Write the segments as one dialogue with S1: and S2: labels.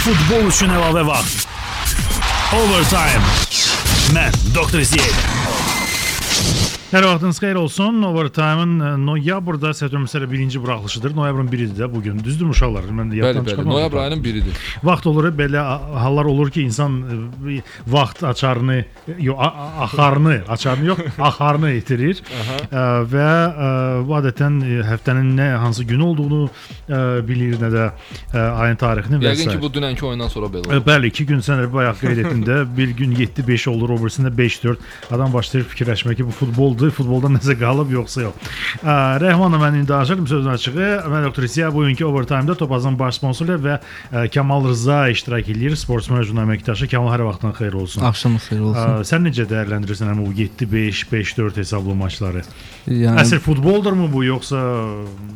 S1: Futbol üçün əlavə vaxt. Overtime. Mən Doktor Ziyad. Hər vaxtınız xeyir olsun. Overtime-ın e, noyabrda səhv etmirəmsə birinci buraxılışıdır. Noyabrın 1-idir də bu gün. Düzdür uşaqlar? Mən
S2: Bəli,
S1: yaddan
S2: bəli.
S1: çıxarmadım.
S2: Noyabr ayının biridir.
S1: Vaxt olur belə hallar olur ki, insan e, vaxt açarını, yox, a- a- axarını, açarını yox, axarını itirir. E, və e, bu adətən e, həftənin nə hansı gün olduğunu e, bilir, nə də e, ayın tarixini və
S2: Yəqin
S1: s.
S2: ki, bu dünənki oyundan sonra belə
S1: E,
S2: oldu.
S1: Bəli, 2 gün sən də bayaq qeyd etdin də, bir gün 7-5 olur, o birisində 5-4. Adam başlayır fikirləşməyə ki, bu futboldur, futboldan nəsə qalıb yoxsa yox. Ə, Rəhmanla mən indi danışırım sözün açığı. Mən doktor İsiya bugünkü overtime-da Topazın baş sponsoru və Kamal Rza iştirak edir. Sportsmen jurnal əməkdaşı Kamal hər vaxtdan xeyir olsun.
S3: Axşamınız xeyir olsun.
S1: sən necə dəyərləndirirsən həmin bu 7-5, 5-4 hesablı maçları?
S3: Yəni
S1: Əsl futboldurmu bu yoxsa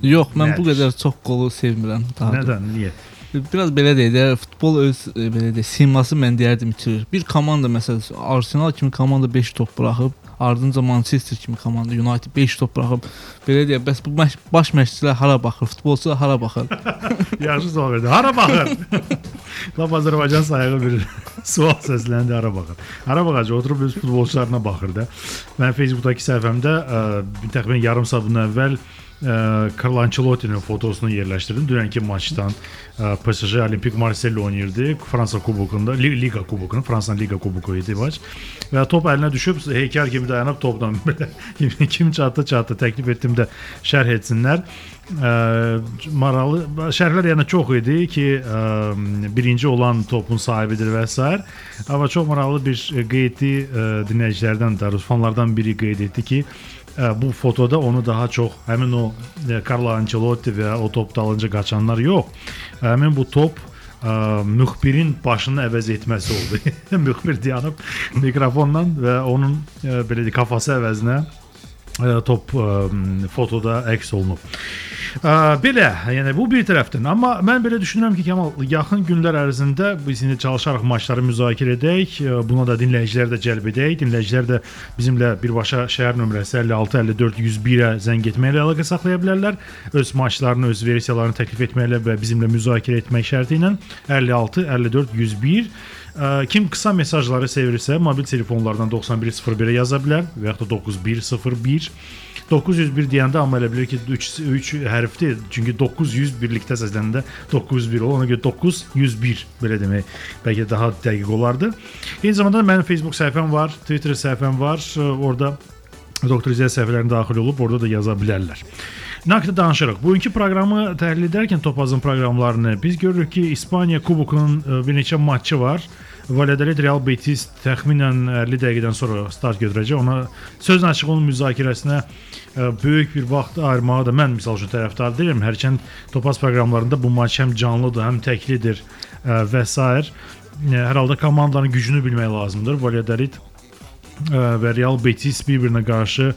S3: yox, mən bu
S1: Nədir?
S3: qədər çox qolu sevmirəm.
S1: Nədən? Niyə?
S3: Biraz belə deyək də, futbol öz e, belə deyək, siması mən deyərdim itirir. Bir komanda məsələn Arsenal kimi komanda 5 top buraxıb, ardınca Manchester kimi komanda United 5 top buraxıb, belə deyək, bəs bu məş baş məşqçilər hara baxır, futbolçular hara baxır?
S1: Yaxşı sual verdi. Hara baxır? Lap Azərbaycan sayığı bir sual səsləndi hara baxır. Hara baxacaq? Oturub öz futbolçularına baxır da. Mən Facebookdakı səhifəmdə ə, təxminən yarım saat bundan əvvəl ə, Carlo Ancelotti'nin fotosunu yerləşdirdim. Dünənki maçdan ə, PSG Olimpik Marseille oynayırdı. Fransa kubokunda, Li- Liga kubokunda, Fransa Liga kuboku idi maç. Və top əlinə düşüb heykəl kimi dayanıb topdan belə kim- kim çatdı çatdı təklif etdim də şərh etsinlər. Ə, maralı şərhlər yəni çox idi ki, ə, birinci olan topun sahibidir və s. Amma çox maraqlı bir qeydi ə, dinləyicilərdən də, rus fanlardan biri qeyd etdi ki, ə, bu fotoda onu daha çox həmin o ə, Carlo Ancelotti və o top dalınca qaçanlar yox. Həmin bu top ə, müxbirin başını əvəz etməsi oldu. Müxbir dayanıb mikrofonla və onun ə, belə deyək kafası əvəzinə top ə, fotoda əks olunub. Belə, yəni bu bir tərəfdən, amma mən belə düşünürəm ki, Kamal yaxın günlər ərzində biz indi çalışaraq maçları müzakirə edək, buna da dinləyicilər də cəlb edək. Dinləyicilər də bizimlə birbaşa şəhər nömrəsi 56 54 101-ə zəng etməklə əlaqə saxlaya bilərlər. Öz maçlarını, öz versiyalarını təklif etməklə və bizimlə müzakirə etmək şərti ilə 56 54 101 Ə, Kim qısa mesajları sevirsə, mobil telefonlardan 9101-ə yaza bilər və yaxud da 9101 901 deyəndə amma elə bilir ki 3 3 hərfdir. Çünki 900 birlikdə səsləndə 901 olur. Ona görə 901 belə demək bəlkə daha dəqiq olardı. Eyni zamanda mənim Facebook səhifəm var, Twitter səhifəm var. Ə, Orada Doktor İzzət səhifələrində daxil olub orada da yaza bilərlər. Naqd danışırıq. Bugünkü proqramı təhlil edərkən Topazın proqramlarını biz görürük ki, İspaniya kubokunun ə, bir neçə matçı var. Valladolid Real Betis təxminən 50 dəqiqədən sonra start götürəcək. Ona sözün açıq onun müzakirəsinə ə, böyük bir vaxt ayırmağa da mən misal üçün tərəfdar deyiləm. Hərçənd Topaz proqramlarında bu maç həm canlıdır, həm təklidir ə, və s. Hər halda komandanın gücünü bilmək lazımdır. Valladolid və Real Betis bir-birinə qarşı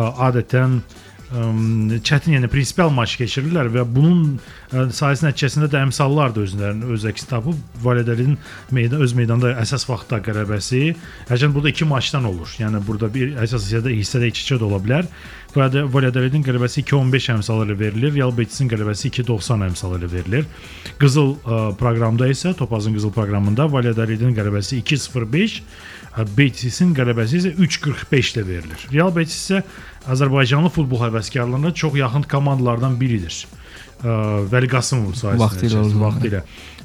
S1: adətən ə, çətin, yəni prinsipial maç keçirirlər və bunun ə, sayəsi nəticəsində də əmsallar da özlərini öz əksi tapıb Valladolidin meydan öz meydanda əsas vaxtda qələbəsi. Hərçənd burada 2 maçdan olur. Yəni burada bir əsas hissədə hissədə 2-2 də ola bilər. Valladolidin qələbəsi 2.15 əmsalı ilə verilir. Real Betisin qələbəsi 2.90 əmsalı ilə verilir. Qızıl ə, proqramda isə Topazın qızıl proqramında Valladolidin qələbəsi 2.05, ə, Betisin qələbəsi isə 3.45 ilə verilir. Real Betis isə Azərbaycanlı futbol həvəskarlarına çox yaxın komandalardan biridir. Vəli Qasımov sayəsində
S3: Vaxtilə
S1: vaxtilə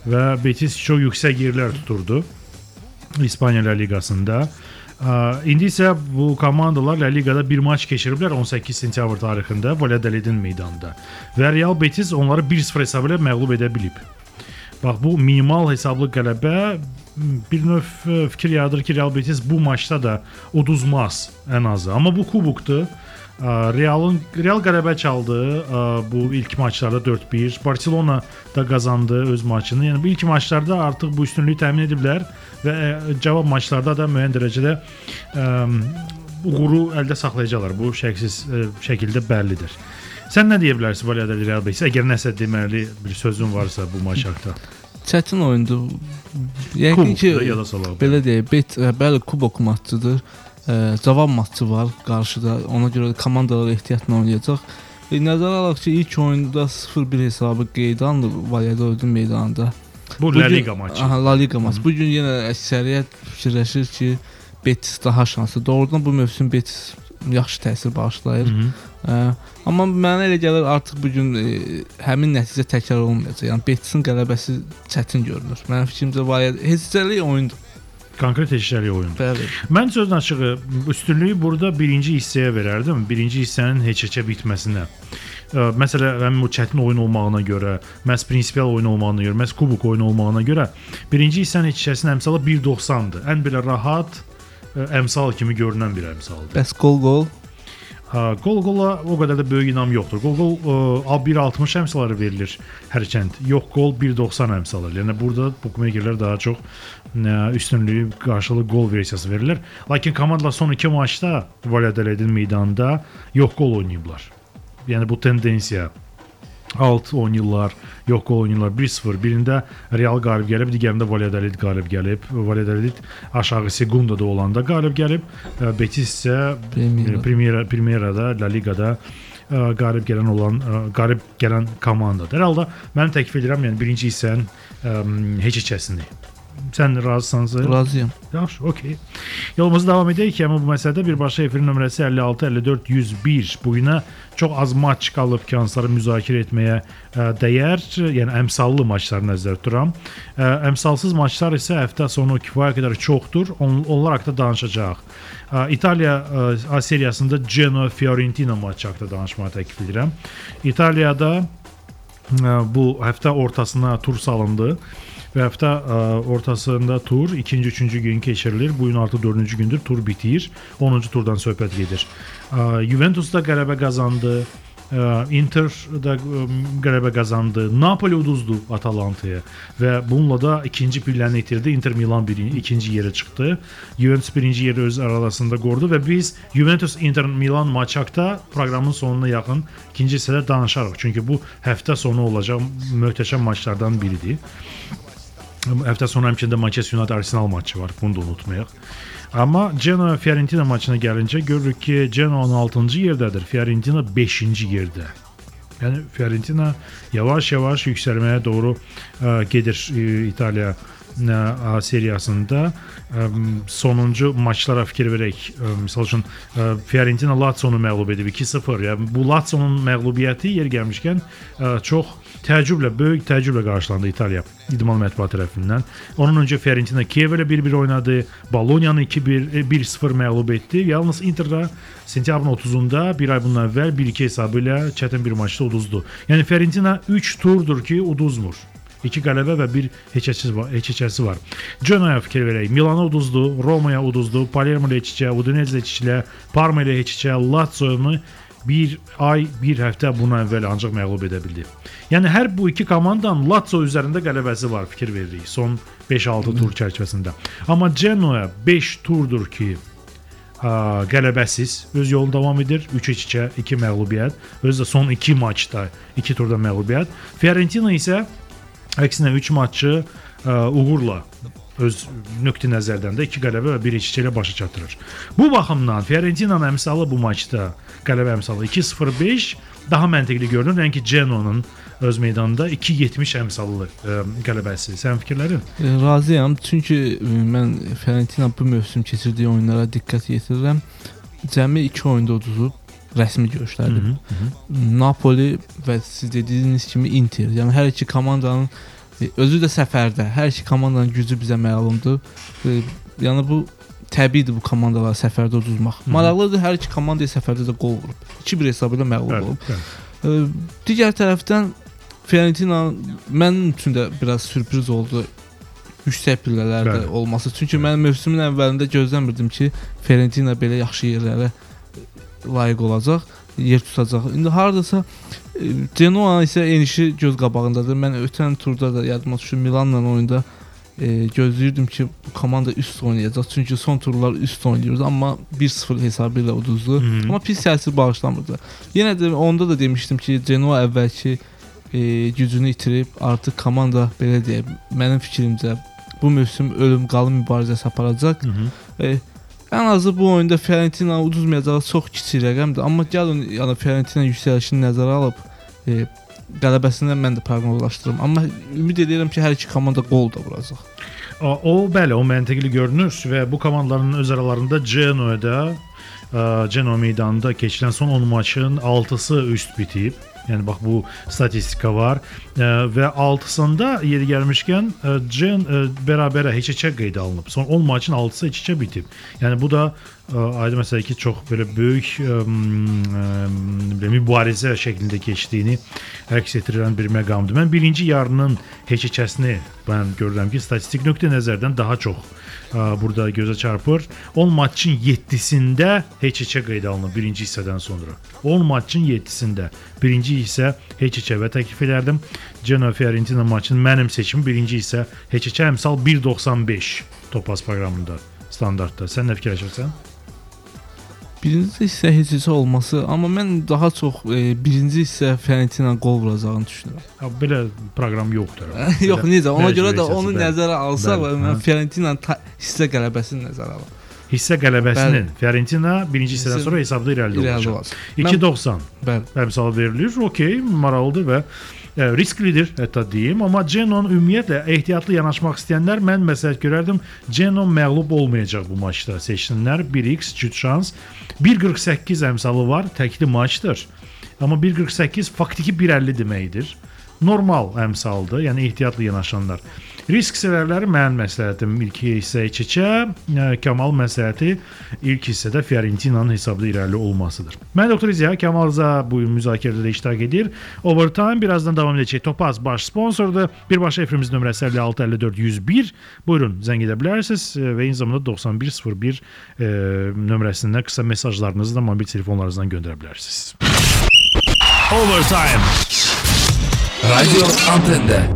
S1: və Betis çox yüksək yerlər tuturdu İspaniya La Liqasında. İndi isə bu komandalar La Liqada bir maç keçiriblər 18 sentyabr tarixində Valladolidin meydanında. Və Real Betis onları 1-0 hesabı ilə məğlub edə bilib. Bax bu minimal hesablı qələbə bir növ ə, fikir yaradır ki, Real Betis bu maçda da uduzmaz ən azı. Amma bu kubokdur. Ə, Realın Real qələbə çaldı ə, bu ilk maçlarda 4-1. Barselona da qazandı öz maçını. Yəni bu ilk maçlarda artıq bu üstünlüyü təmin ediblər və cavab maçlarda da müəyyən dərəcədə uğuru əldə saxlayacaqlar. Bu şəksiz şəkildə bəllidir. Sən nə deyə bilərsən Valladolid Real Betis? Əgər nəsə deməli bir sözün varsa bu maç haqqında.
S3: Çətin oyundur. Yəqin ki, belə deyək, bet ə, bəli kubok matçıdır. Ə, Cavan matçı var qarşıda. Ona görə də komandalar ehtiyatla oynayacaq. E, nəzərə alaq ki, ilk oyunda 0-1 hesabı qeydə alındı Valladolidin meydanında.
S1: Bu La Liga maçı.
S3: Aha, La Liga maçı. Bu gün yenə əksəriyyət fikirləşir ki, Betis daha şanslı. Doğrudan bu mövsüm Betis yaxşı təsir bağışlayır.
S1: Hı -hı.
S3: Amma mənə elə gəlir artıq bu gün e, həmin nəticə təkrar olmayacaq. Yəni Betisin qələbəsi çətin görünür. Mənim fikrimcə valiyyət heçəli oyundur.
S1: Konkret eşitəli oyundur.
S3: Bəli.
S1: Mən sözün açığı üstünlüyü burada birinci hissəyə verərdim. Birinci hissənin heç-heçə bitməsinə. Ə, Məsələ həmin o çətin oyun olmağına görə, məhz prinsipial oyun olmağına görə, məhz kubok oyunu olmağına görə birinci hissənin heç hissəsinin əmsalı 1.90-dır. Ən belə rahat ə, əmsal kimi görünən bir əmsaldır.
S3: Bəs gol Gol
S1: gola o qədər də böyük inam yoxdur. Gol gol ə, 1.60 əmsalları verilir hərçənd. Yox gol 1.90 əmsalı. Yəni burada bookmakerlər daha çox ə, üstünlüyü qarşılığı gol versiyası verirlər. Lakin komandalar son 2 maçda Valladolidin meydanında yox gol oynayıblar. Yəni bu tendensiya alt oynayırlar, yox gol oynayırlar 1-0. Birində Real qalib gəlib, digərində Valladolid qalib gəlib. Valladolid aşağı segundada olanda qalib gəlib. Ə, Betis isə
S3: Primera.
S1: Primera Primerada, La Ligada ə, qalib gələn olan ə, qalib gələn komandadır. Hər halda mən təklif edirəm, yəni birinci hissənin ə, heç içəsini. Sən razısansa?
S3: razıyam.
S1: Yaxşı, okey. Yolumuza davam edək ki, amma bu məsələdə birbaşa efirin nömrəsi 56 54 101. Bu günə çox az maç qalıb ki, hansıları müzakirə etməyə ə, dəyər, yəni əmsallı maçları nəzərdə tuturam. Ə, əmsalsız maçlar isə həftə sonu kifayət qədər çoxdur. On, onlar haqqında danışacağıq. Ə, İtaliya ə, A seriyasında Genoa Fiorentina maçı haqqında danışmağı təklif edirəm. İtaliyada ə, bu həftə ortasına tur salındı. Və həftə ə, ortasında tur ikinci, üçüncü gün keçirilir. Bu gün artıq dördüncü gündür tur bitir. 10-cu turdan söhbət gedir. Ə, Juventus da qələbə qazandı. Ə, Inter da qələbə qazandı. Napoli uduzdu Atalantaya və bununla da ikinci pilləni itirdi. Inter Milan birinci, ikinci yerə çıxdı. Juventus birinci yeri öz arasında qorudu və biz Juventus Inter Milan maçı haqqında proqramın sonuna yaxın ikinci hissədə danışarıq. Çünki bu həftə sonu olacaq möhtəşəm maçlardan biridir. Həftə sonu həmçində Manchester United Arsenal maçı var. Bunu da unutmayaq. Amma Genoa Fiorentina maçına gəlincə görürük ki, Genoa 6-cı yerdədir, Fiorentina 5-ci yerdə. Yəni Fiorentina yavaş-yavaş yüksəlməyə doğru ə, gedir ə, İtaliya ə, seriyasında. Ə, sonuncu maçlara fikir verək. Ə, Məsəl üçün ə, Fiorentina Lazio-nu məğlub edib 2-0. Yəni bu Lazio-nun məğlubiyyəti yer gəlmişkən ə, çox təəccüblə, böyük təəccüblə qarşılandı İtaliya idman mətbuatı tərəfindən. Onun öncə Fiorentina Kiev ilə 1-1 oynadı, Bologna-nı 2-1 1-0 məğlub etdi. Yalnız Inter-də sentyabrın 30-da bir ay bundan əvvəl 1-2 hesabı ilə çətin bir maçda uduzdu. Yəni Fiorentina 3 turdur ki, uduzmur. 2 qələbə və 1 heçəçisi var, heçəçisi var. Genoa fikir verək. Milana uduzdu, Romaya uduzdu, Palermo ilə heçəcə, Udinese ilə heçəcə, Parma ilə heçəcə, Lazio-nu bir ay, bir həftə bundan əvvəl ancaq məğlub edə bildi. Yəni hər bu iki komandanın Lazio üzərində qələbəsi var, fikir veririk son 5-6 tur çərçivəsində. Amma Genoa 5 turdur ki, ə, qələbəsiz öz yolunu davam edir. 3-2, 2 məğlubiyyət. Özü də son 2 maçda 2 turda məğlubiyyət. Fiorentina isə əksinə 3 maçı ə, uğurla öz nöqtə nəzərdən də 2 qələbə və 1 2 ilə başa çatdırır. Bu baxımdan Fiorentinanın əmsalı bu maçda qələbə əmsalı 2-0-5 daha məntiqli görünür, nəinki Genoa'nın öz meydanında 2-70 əmsallı ə, qələbəsi. Sənin fikirlərin?
S3: E, razıyam. Çünki e, mən Fiorentina bu mövsüm keçirdiyi oyunlara diqqət yetirirəm. Cəmi 2 oyunda uduzub rəsmi görüşlərdə. Napoli və siz dediyiniz kimi Inter. Yəni hər iki komandanın e, özü də səfərdə. Hər iki komandanın gücü bizə məlumdur. Yəni bu təbiidir bu komandaları səfərdə uduzmaq. Maraqlıdır, hər iki komanda səfərdə də qol vurub. 2-1 hesabı ilə məğlub olub.
S1: bəli.
S3: E, Digər tərəfdən Fiorentina mənim üçün də biraz sürpriz oldu yüksək pillələrdə
S1: Bəli.
S3: olması. Çünki mən mövsümün əvvəlində gözləmirdim ki, Fiorentina belə yaxşı yerlərə layiq olacaq, yer tutacaq. İndi hardasa e, Genoa isə enişi göz qabağındadır. Mən ötən turda da yadıma düşür Milanla oyunda e, gözləyirdim ki, bu komanda üst oynayacaq. Çünki son turlar üst oynayırdı, amma 1-0 hesabı ilə uduzdu.
S1: Mhm.
S3: Amma pis təsir bağışlamırdı. Yenə də onda da demişdim ki, Genoa əvvəlki e, gücünü itirib artıq komanda belə deyək, mənim fikrimcə bu mövsüm ölüm qalım mübarizəsi aparacaq.
S1: Hı -hı.
S3: E, ən azı bu oyunda Fiorentina uduzmayacağı çox kiçik rəqəmdir. Amma gəlin yəni Fiorentina yüksəlişini nəzərə alıb e, qələbəsindən mən də proqnozlaşdırıram. Amma ümid edirəm ki, hər iki komanda qol da vuracaq.
S1: O, o bəli, o məntiqli görünür və bu komandaların öz aralarında Genoa'da Genoa meydanında keçirilən son 10 maçın 6-sı üst bitib. Yəni bax bu statistika var ə, və 6-sında yeri gəlmişkən ə, Gen ə, bərabərə heç-heçə qeyd alınıb. Son 10 maçın 6-sı heç-heçə bitib. Yəni bu da ə, aydın məsələ ki, çox belə böyük ə, ə, mübarizə şəklində keçdiyini əks etdirən bir məqamdır. Mən birinci yarının heç-heçəsini mən görürəm ki, statistik nöqtə nəzərdən daha çox burada gözə çarpır. 10 maçın 7-sində heç-heçə qeyd alınıb birinci hissədən sonra. 10 maçın 7-sində birinci hissə heç-heçə və təklif edərdim Genoa Fiorentina maçının mənim seçimim birinci hissə heç-heçə əmsal 1.95 Topaz proqramında standartda. Sən nə fikirləşirsən?
S3: Birinci hissə heç olması, amma mən daha çox e, birinci hissə Fiorentina qol vuracağını düşünürəm.
S1: Ha, belə proqram yoxdur.
S3: Yox, necə? Ona görə də onu
S1: bəli.
S3: nəzərə alsaq,
S1: Bəli,
S3: mən
S1: hə.
S3: Fiorentina hissə qələbəsini nəzərə alıram.
S1: Hissə qələbəsinin
S3: Bəli.
S1: Fiorentina birinci hissədən
S3: Hissə-
S1: sonra hesabda irəli
S3: İrəli
S1: olacaq.
S3: olacaq. Mən-
S1: 2.90
S3: Bəli.
S1: əmsal verilir. Okey, maraqlıdır və risklidir hətta deyim, amma Genon ümumiyyətlə ehtiyatlı yanaşmaq istəyənlər mən məsləhət görərdim Genon məğlub olmayacaq bu maçda. Seçsinlər 1x cüt şans. 1.48 əmsalı var, təkli maçdır. Amma 1.48 faktiki 1.50 deməkdir. Normal əmsaldır, yəni ehtiyatlı yanaşanlar. Risk sevərləri mənim məsləhətim ilk hissə içəcə, Kamal məsləhəti ilk hissədə Fiorentinanın hesabda irəli olmasıdır. Mən Doktor İziya Kamal Rza bu müzakirədə də iştirak edir. Overtime birazdan davam edəcək. Topaz baş sponsordur. Birbaşa efrimizin nömrəsi 56 54 101. Buyurun zəng edə bilərsiniz və eyni zamanda 9101 e, nömrəsində qısa mesajlarınızı da mobil telefonlarınızdan göndərə bilərsiniz. Overtime.
S2: Radio Antende.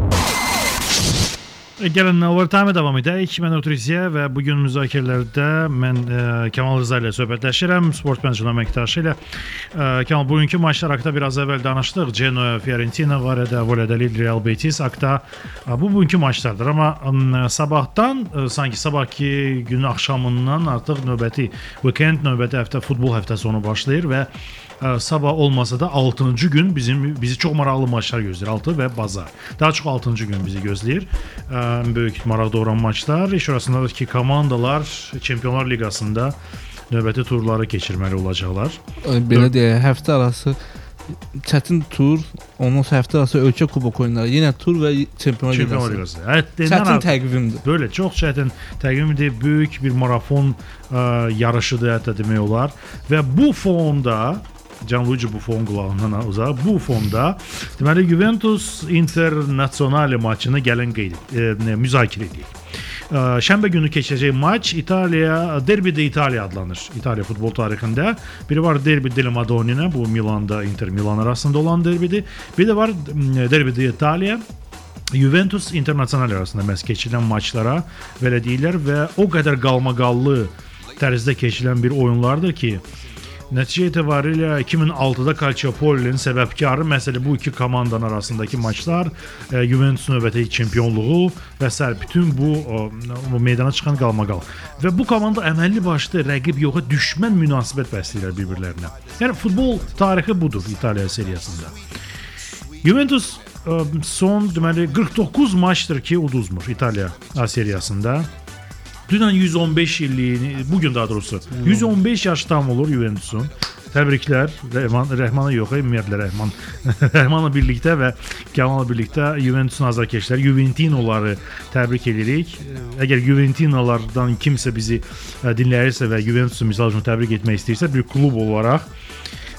S1: Gəlin overtime davam edək. Mən Otrisiya və bu gün müzakirələrdə mən e, Kamal Rza ilə söhbətləşirəm, sport meneceri əməkdaşı ilə. E, Kamal bugünkü maçlar haqqında biraz əvvəl danışdıq. Genoa, Fiorentina var idi, Valladolid, Real Betis haqqında. E, Bu bugünkü maçlardır, amma m, sabahdan e, sanki sabahki günün axşamından artıq növbəti weekend, növbəti həftə futbol həftəsi onu başlayır və Ə, sabah olmasa da 6-cı gün bizim bizi çox maraqlı maçlar gözləyir. 6 və bazar. Daha çox 6-cı gün bizi gözləyir. Böyük maraq doğuran maçlar. İş orasındadır ki, komandalar Çempionlar Liqasında növbəti turları keçirməli olacaqlar.
S3: E, Belə deyək, həftə arası çətin tur, sonra həftə arası ölkə kubok oyunları, yenə tur və Çempionlar Liqası.
S1: Həddindən
S3: Çətin təqvimdir.
S1: Böyle çox çətin təqvimdir, böyük bir marafon ə, yarışıdır hətta demək olar və bu fonda Gianluigi Buffon qulağından uzaq. Bu fonda deməli Juventus Internazionale maçını gəlin qeyd e, ne, müzakirə edək. Ə, Şənbə günü keçəcək maç İtaliya Derbi de İtaliya adlanır. İtaliya futbol tarixində. Biri var Derbi della Madonnina, bu Milanda Inter Milan arasında olan derbidir. Bir də var m, Derbi de İtaliya Juventus Internasional arasında məhz keçirilən maçlara belə deyirlər və o qədər qalmaqallı tərzdə keçirilən bir oyunlardır ki, Nəticə etibarilə 2006-da Calciopoli-nin səbəbkarı məsələ bu iki komandanın arasındakı maçlar, e, Juventus-un növbəti çempionluğu və s. bütün bu o, o meydana çıxan qalmaqal. Və bu komanda əməlli başlı rəqib yoxa düşmən münasibət bəsləyirlər bir-birlərinə. Yəni futbol tarixi budur İtaliya seriyasında. Juventus ə, son deməli 49 maçdır ki, uduzmur İtaliya A seriyasında. Dünən 115 illiyini, bu gün daha doğrusu 115 yaş tam olur Juventus'un. Təbriklər Rəhman Rəhmana yox, ümumiyyətlə Rəhman Rəhmanla birlikdə və Kamal'la birlikdə Juventus'un azarkeşləri Juventinoları təbrik edirik. Əgər Juventinolardan kimsə bizi ə, dinləyirsə və Juventus'u misal üçün təbrik etmək istəyirsə, bir klub olaraq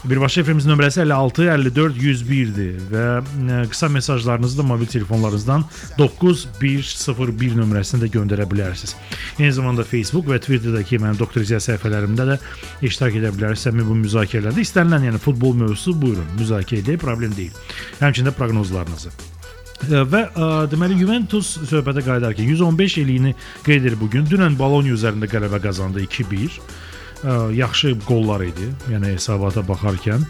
S1: Birbaşa efrimizin nömrəsi 56 54 101-dir və ə, qısa mesajlarınızı da mobil telefonlarınızdan 9101 nömrəsinə də göndərə bilərsiniz. Eyni zamanda Facebook və Twitterdəki mənim Doktor İziya səhifələrimdə də iştirak edə bilərsiniz bu müzakirələrdə. İstənilən yəni futbol mövzusu buyurun, müzakirə edək, problem deyil. Həmçinin də proqnozlarınızı. Ə, Və ə, deməli Juventus söhbətə qayıdarkən 115 illiyini qeyd edir bu gün. Dünən Bologna üzərində qələbə qazandı 2-1. Ə, yaxşı qollar idi. Yəni hesabata baxarkən.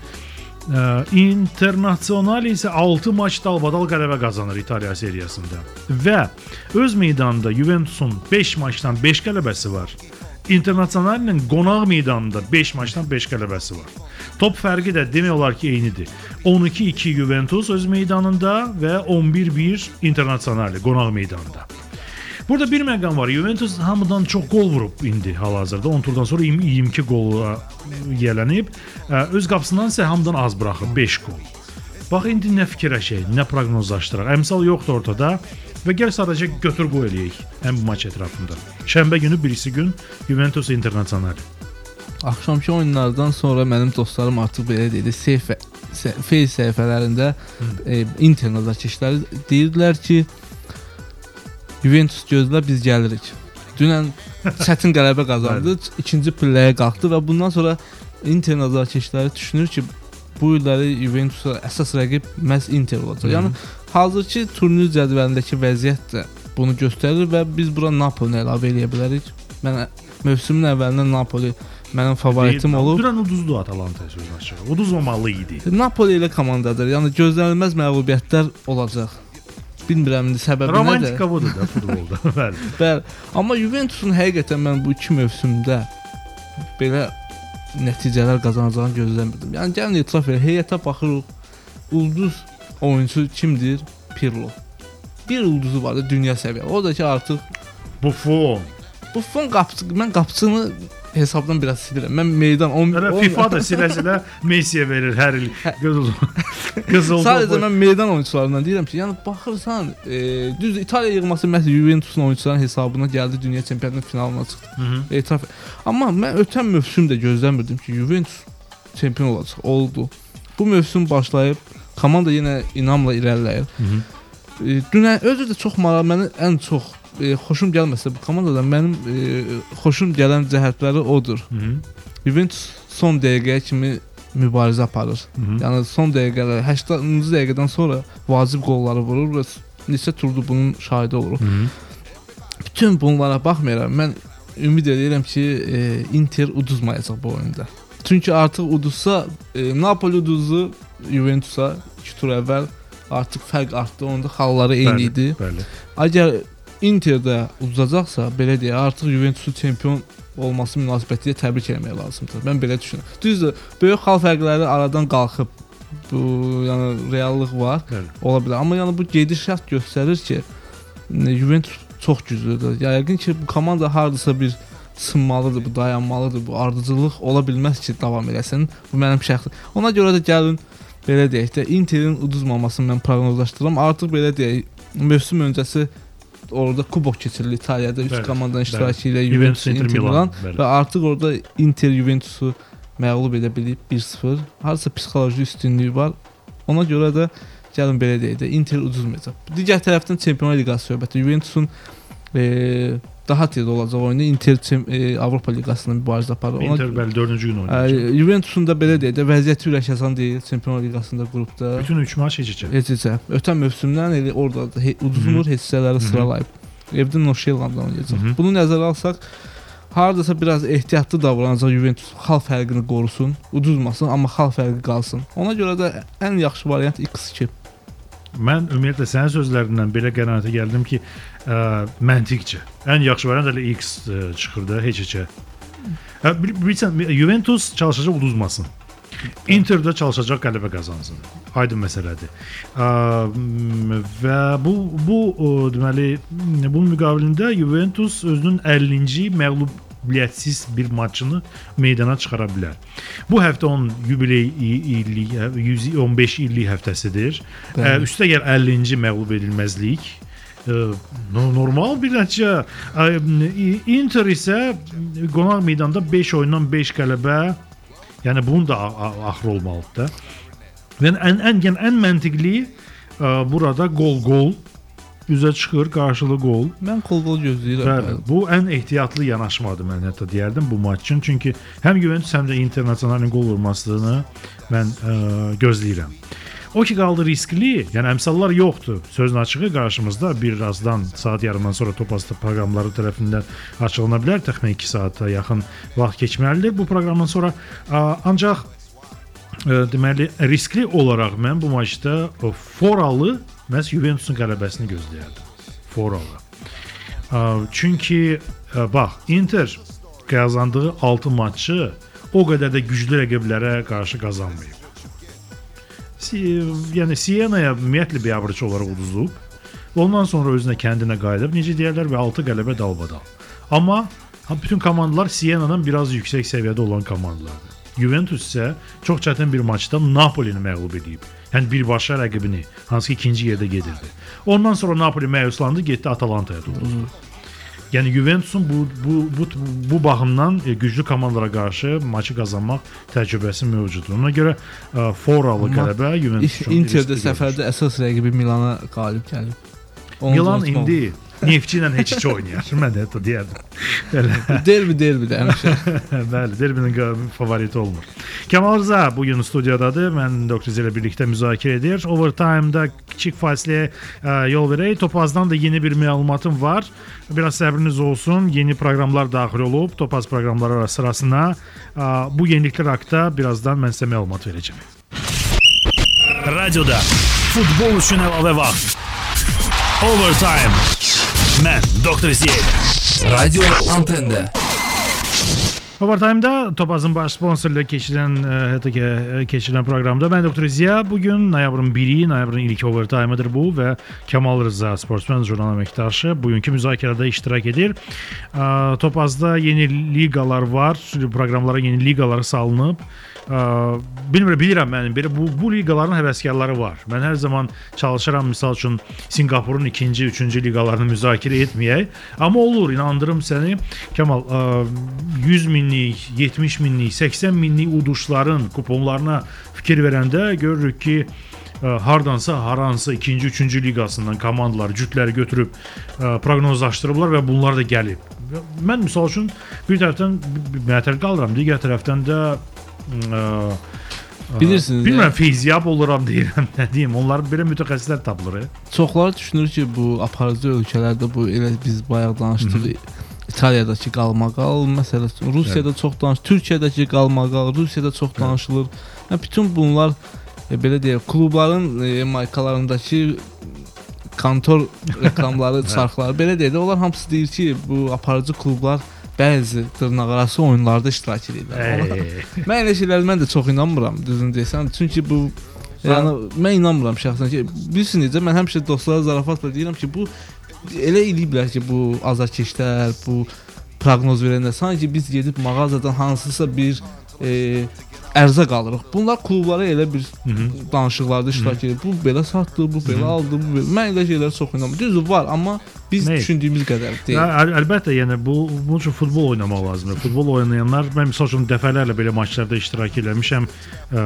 S1: Ə, Internasional isə 6 maç dalbadal qələbə qazanır İtaliya seriyasında. Və öz meydanında Juventusun 5 maçdan 5 qələbəsi var. Internasionalinin qonaq meydanında 5 maçdan 5 qələbəsi var. Top fərqi də demək olar ki, eynidir. 12-2 Juventus öz meydanında və 11-1 Internasionali qonaq meydanında. Burada bir məqam var. Juventus hamıdan çox qol vurub indi hal-hazırda. 10 turdan sonra 20 22 qola yələnib. Ə, Öz qapısından isə hamıdan az buraxıb 5 qol. Bax indi nə fikirləşək, nə proqnozlaşdıraq. Əmsal yoxdur ortada və gəl sadəcə götür qoy eləyək həm bu maç ətrafında. Şənbə günü birisi gün Juventus Internasional.
S3: Axşamki oyunlardan sonra mənim dostlarım artıq belə dedi, sə- Face səhifələrində e, Inter nəzarətçiləri deyirdilər ki, Juventus gözlə biz gəlirik. Dünən çətin qələbə qazandı, ikinci pilləyə qalxdı və bundan sonra Inter nəzarətçiləri düşünür ki, bu illəri Juventusa əsas rəqib məhz Inter olacaq. Yəni hazırki turnir cədvəlindəki vəziyyət də bunu göstərir və biz bura Napoli əlavə eləyə bilərik. Mən mövsümün əvvəlində Napoli mənim favoritim olub.
S1: Dünən uduzdu Atalanta sözün açığı. Uduzmamalı idi.
S3: Napoli ilə komandadır. Yəni gözlənilməz məğlubiyyətlər olacaq. Bilmirəm səbəbi nədir.
S1: Romantika budur da futbolda. Bəli.
S3: Bəli. Amma Juventusun həqiqətən mən bu iki mövsümdə belə nəticələr qazanacağını gözləmirdim. Yəni gəlin etiraf edək, heyətə baxırıq. Ulduz oyunçu kimdir? Pirlo. Bir ulduzu var da dünya səviyyəli. O da ki artıq
S1: Buffon.
S3: bu fon qapısı mən qapısını hesabdan biraz silirəm. Mən meydan 10
S1: Elə FIFA da silə-silə Messiyə verir hər il. Qızıl. Qızıl.
S3: Sadəcə mən meydan oyunçularından deyirəm ki, yəni baxırsan, e, düz İtaliya yığması məhz Juventusun oyunçularının hesabına gəldi, dünya çempionatının finalına çıxdı.
S1: Hı -hı.
S3: Etiraf. Amma mən ötən mövsüm də gözləmirdim ki, Juventus çempion olacaq. Oldu. Bu mövsüm başlayıb komanda yenə inamla irəliləyir.
S1: Hı -hı.
S3: E, dünən özü də çox maraq məni ən çox e, xoşum gəlməsə bu komandadan mənim e, xoşum gələn cəhətləri odur.
S1: Hı -hı.
S3: Juventus son dəqiqəyə kimi mübarizə aparır.
S1: Hı -hı.
S3: Yəni son dəqiqələr 80-cı dəqiqədən sonra vacib qolları vurur və neçə turdur bunun şahidi oluruq.
S1: Hı -hı.
S3: Bütün bunlara baxmayaraq mən ümid edirəm ki, e, Inter uduzmayacaq bu oyunda. Çünki artıq uduzsa, e, Napoli uduzdu Juventusa 2 tur əvvəl artıq fərq artdı. Onda xalları eyni idi.
S1: Bəli.
S3: Əgər Inter də uduzacaqsa, belə deyək, artıq Juventusun çempion olması münasibətilə təbrik etmək lazımdır. Mən belə düşünürəm. Düzdür, böyük xal fərqləri aradan qalxıb. Bu, yəni reallıq var,
S1: Bəli.
S3: ola bilər. Amma yəni bu gedişat göstərir ki, Juventus çox güclüdür. Yəqin ki, bu komanda hardasa bir sınmalıdır, bu dayanmalıdır, bu ardıcıllıq ola bilməz ki, davam eləsin. Bu mənim şəxsi. Ona görə də gəlin belə deyək də Interin uduzmamasını mən proqnozlaşdırıram. Artıq belə deyək, mövsüm öncəsi orada kubok keçirilir İtaliyada 3
S1: Bəli,
S3: komandanın iştirakı ilə
S1: Juventus, Inter. Milan Bəli.
S3: və artıq orada Inter Juventusu məğlub edə bilib 1-0. Harsa psixoloji üstünlüyü var. Ona görə də gəlin belə deyək də Inter uduzmayacaq. Digər tərəfdən Çempionlar Liqası söhbəti Juventusun e, daha tez olacaq oyunda Inter e, Avropa Liqasında mübarizə aparır.
S1: Inter bəli 4-cü gün oynayacaq.
S3: Juventusun da belə deyək də vəziyyəti ürək asan deyil Çempionlar Liqasında qrupda.
S1: Bütün 3 maç keçəcək.
S3: Heç-heçə. Ötən mövsümdən elə orada da he, uduzmur hissələri sıralayıb. Evdə Noşelandla oynayacaq.
S1: Hı -hı.
S3: Bunu nəzərə alsaq hardasa biraz ehtiyatlı davranacaq Juventus xal fərqini qorusun, uduzmasın, amma xal fərqi qalsın. Ona görə də ən yaxşı variant X2.
S1: Mən ümumiyyətlə sənin sözlərindən belə qənaətə gəldim ki, ə, məntiqcə. Ən yaxşı variant elə X ə, çıxır da heç heçə. Hə, bil- bilirsən Juventus çalışacaq uduzmasın. Inter də çalışacaq qələbə qazansın. Aydın məsələdir. Və bu bu deməli bunun müqabilində Juventus özünün 50-ci məğlubiyyətsiz bir maçını meydana çıxara bilər. Bu həftə onun yubiley illik, hə, 115 illik həftəsidir. Ə,
S3: Bəli.
S1: üstəgəl 50-ci məğlub edilməzlik normal bir nəticə. Inter isə qonaq meydanda 5 oyundan 5 qələbə. Yəni bunun da a- a- axırı olmalıdır da. Və ən ən yəni ən məntiqli ə, burada qol-qol üzə çıxır, qarşılı qol.
S3: Mən qol-qol gözləyirəm.
S1: Bəli, bu ən ehtiyatlı yanaşmadır mən hətta deyərdim bu maç üçün. Çünki həm Juventus həm də Internasionalın qol vurmasını mən ə, gözləyirəm. O ki qaldı riskli, yəni əmsallar yoxdur. Sözün açığı qarşımızda birazdan saat yarımdan sonra Topazda proqramları tərəfindən açıqlana bilər. Təxminən 2 saata yaxın vaxt keçməlidir bu proqramdan sonra. Ə, Ancaq ə, deməli riskli olaraq mən bu maçda Foralı məhz Juventusun qələbəsini gözləyərdim. Foralı. Ə, Çünki bax Inter qazandığı 6 maçı o qədər də güclü rəqiblərə qarşı qazanmayıb. Yəni Siena'ya ümumiyyətlə biabırçı olaraq uduzub. Ondan sonra özünə kəndinə qayıdıb necə deyirlər və 6 qələbə dalbadal. Amma bütün komandalar Siena'dan biraz yüksək səviyyədə olan komandalardır. Juventus isə çox çətin bir maçda Napoli-ni məğlub edib. Yəni birbaşa rəqibini, hansı ki ikinci yerdə gedirdi. Ondan sonra Napoli məyuslandı, getdi Atalantaya doğru. Yəni Juventusun bu bu bu bu baxımdan e, güclü komandalara qarşı maçı qazanmaq təcrübəsi mövcuddur. Ona görə e, foralı qələbə Juventus üçün
S3: Interdə səfərdə əsas rəqibi Milana qalib gəlib.
S1: Milan indi Neftçi ilə heç heç oynayır. Mən də hətta deyərdim. Belə.
S3: derbi derbi də həmişə.
S1: Bəli, derbinin favoriti olmur. Kamal Rza bu gün studiyadadır. Mən. Z ilə birlikdə müzakirə edir. Overtime-da kiçik fasiləyə ə, yol verək. Topazdan da yeni bir məlumatım var. Biraz səbriniz olsun. Yeni proqramlar daxil olub Topaz proqramları sırasına. Ə, bu yeniliklər haqqında birazdan mən sizə məlumat verəcəm. Radioda futbol üçün əlavə vaxt. Overtime. Mən Dr. Z.
S2: Radio Antende.
S1: Overtime-da Topazın baş sponsorluğu keçirilən hətta keçirilən proqramda mən Dr. Ziya bu gün noyabrın 1-i, noyabrın ilk overtime-ıdır bu və Kamal Rza sportsmen jurnal əməkdaşı bugünkü müzakirədə iştirak edir. Topazda yeni liqalar var, proqramlara yeni liqalar salınıb. Bilmirəm, bilirəm mən belə bu bu liqaların həvəskarları var. Mən hər zaman çalışıram misal üçün Sinqapurun 2-ci, 3-cü liqalarını müzakirə etməyək, amma olur, inandırım səni. Kamal, ə, 100 minlik, 70 minlik, 80 minlik uduşların kuponlarına fikir verəndə görürük ki, ə, hardansa haransa 2-ci, 3-cü liqasından komandalar cütləri götürüb ə, proqnozlaşdırıblar və bunlar da gəlib. Mən misal üçün bir tərəfdən məhtəl qalıram, digər tərəfdən də ə,
S3: Bilirsiniz,
S1: Bilmirəm, feyziyab oluram deyirəm, nə deyim. Onlar belə mütəxəssislər tapılır. e.
S3: Çoxları düşünür ki, bu aparıcı ölkələrdə bu elə biz bayaq danışdıq. İtaliyadakı qalmaqal məsələsi, Rusiyada çox danış, Türkiyədəki qalmaqal, Rusiyada çox danışılır. Yəni bütün bunlar e, belə deyək, klubların e, markalarındakı kontor reklamları, çarxları belə deyək də, onlar hamısı deyir ki, bu aparıcı klublar bəzi dırnaqarası oyunlarda iştirak edirlər. Mən elə şeylərə mən də çox inanmıram, düzünü desəm. Çünki bu yəni mən inanmıram şəxsən ki, bilirsiniz necə mən həmişə dostlara zarafatla deyirəm ki, bu elə eləyiblər ki, bu azarkeşlər, bu proqnoz verənlər sanki biz gedib mağazadan hansısa bir e, ərzaq alırıq. Bunlar klublara elə bir danışıqlarda iştirak edir. Bu belə satdı, bu belə aldı, bu belə. Mən elə şeylərə çox inanmıram. Düzdür, var, amma biz
S1: Nə?
S3: düşündüyümüz qədər deyil.
S1: Əl əl- əlbəttə, yəni bu bunun üçün futbol oynamaq lazımdır. Futbol oynayanlar mən məsəl üçün dəfələrlə belə maçlarda iştirak eləmişəm. Ə,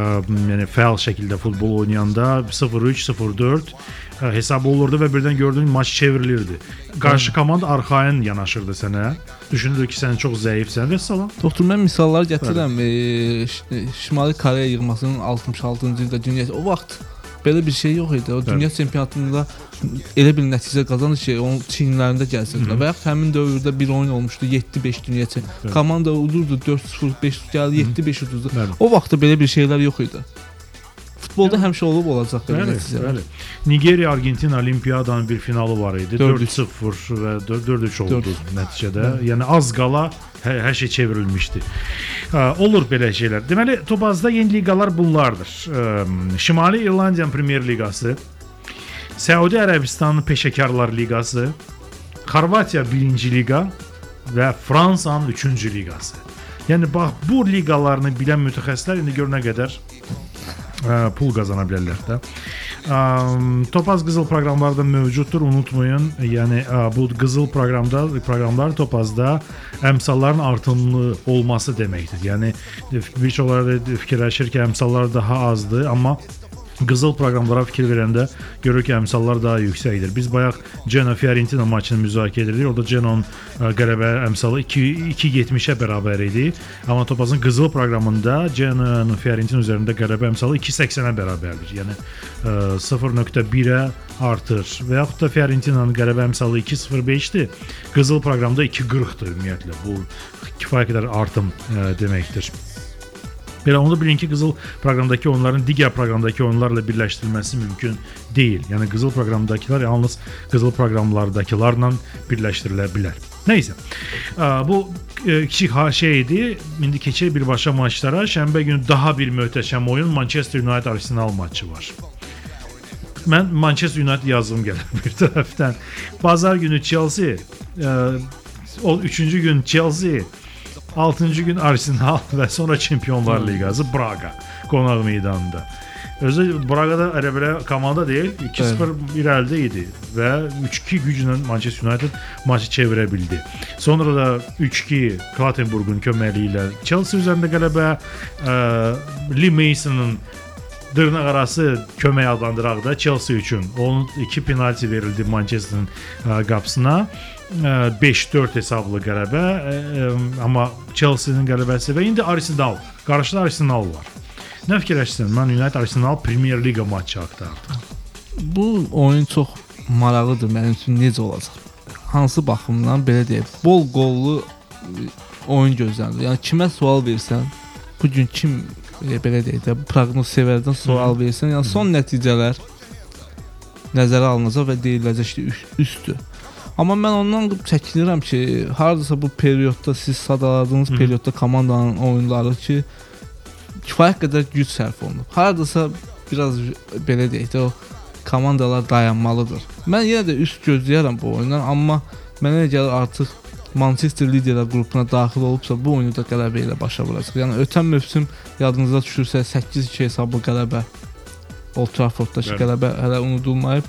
S1: yəni fəal şəkildə futbol oynayanda 0-3, 0-4 ə, hesab olurdu və birdən gördün maç çevrilirdi. Qarşı komanda arxayın yanaşırdı sənə. Düşünürdü ki, sən çox zəifsən və salam.
S3: Doktor mən misallar gətirirəm. E, Şimali Koreya yığmasının 66-cı ildə dünya o vaxt belə bir şey yox idi. O dünya çempionatında elə bir nəticə qazanır ki, onun çiyinlərində gəlsinlər. Və yaxud həmin dövrdə bir oyun olmuşdu 7-5 dünya çempionatı. Komanda udurdu 4-0, 5 gəldi 7-5 udurdu.
S1: Bəli.
S3: O vaxtda belə bir şeylər yox idi. Futbolda həmişə olub olacaq belə
S1: Bəli,
S3: nəticələr.
S1: bəli. Nigeriya Argentina olimpiyadanın bir finalı var idi.
S3: 4-3.
S1: 4-0 və 4-3 oldu nəticədə. Yəni az qala hər, hər şey çevrilmişdi. Olur belə şeylər. Deməli, Topazda yeni liqalar bunlardır. Şimali İrlandiya Premyer Liqası, Səudi Ərəbistanının Peşəkarlar Liqası, Xorvatiya 1-ci liqa və Fransanın 3-cü liqası. Yəni bax bu liqalarını bilən mütəxəssislər indi gör nə qədər pul qazana bilərlər də. Topaz qızıl proqramlarda mövcuddur, unutmayın. Yəni bu qızıl proqramda proqramlar Topazda əmsalların artımlı olması deməkdir. Yəni bir çoxları fikirləşir ki, əmsallar daha azdır, amma Qızıl proqramlara fikir verəndə görürük ki, əmsallar daha yüksəkdir. Biz bayaq Genoa Fiorentina maçını müzakirə edirik. Orada Genoa'nun ə, qələbə əmsalı 2 2.70-ə bərabər idi. Amma Topazın qızıl proqramında Genoa'nın Fiorentina üzərində qələbə əmsalı 2.80-ə bərabərdir. Yəni ə, 0.1-ə artır. Və yaxud da Fiorentinanın qələbə əmsalı 2.05-dir. Qızıl proqramda 2.40-dır ümumiyyətlə. Bu kifayət qədər artım ə, deməkdir. Belə onu bilin ki, qızıl proqramdakı oyunların digər proqramdakı oyunlarla birləşdirilməsi mümkün deyil. Yəni qızıl proqramdakılar yalnız qızıl proqramlardakılarla birləşdirilə bilər. Neyse. Aa, Bu e, kiçik haşə idi. İndi keçək birbaşa maçlara. Şənbə günü daha bir möhtəşəm oyun Manchester United Arsenal maçı var. Mən Manchester United yazdım gəlir bir tərəfdən. Bazar günü Chelsea, e, o 3-cü gün Chelsea, 6-cı gün Arsenal və sonra Çempionlar Liqası Braga qonaq meydanında. Özü Braga'da elə belə komanda deyil, 2-0 irəlidə idi və 3-2 güclə Manchester United maçı çevirə bildi. Sonra da 3-2 Klatenburg'un köməyi ilə Chelsea üzərində qələbə, ə, Lee Mason'ın dırnaq arası kömək adlandıraq da Chelsea üçün. Onun 2 penalti verildi Manchester'ın ə, qapısına. Ə, 5-4 hesablı qələbə, amma Chelsea-nin qələbəsi və indi Arsenal, qarşıda Arsenal var. Nə fikirləşirsən? Mən United Arsenal Premier Liga matçı artıq.
S3: Bu oyun çox maraqlıdır mənim üçün necə olacaq? Hansı baxımdan belə deyək, bol qollu oyun gözlənilir. Yəni kimə sual versən, bu gün kim e, belə deyək də proqnoz sevərdən sual versən, yəni son nəticələr nəzərə alınacaq və deyiləcək ki, üst- üstdür. Amma mən ondan çəkinirəm ki, hardasa bu periodda siz sadaladığınız
S1: Hı.
S3: periodda komandanın oyunları ki, kifayət qədər güc sərf olunub. Hardasa biraz belə deyək də o komandalar dayanmalıdır. Mən yenə də üst gözləyərəm bu oyundan, amma mənə gəlir artıq Manchester liderlər qrupuna daxil olubsa bu oyunu da qələbə ilə başa vuracaq. Yəni ötən mövsüm yadınızda düşürsə 8-2 hesablı qələbə Old Traffordda qələbə hələ unudulmayıb.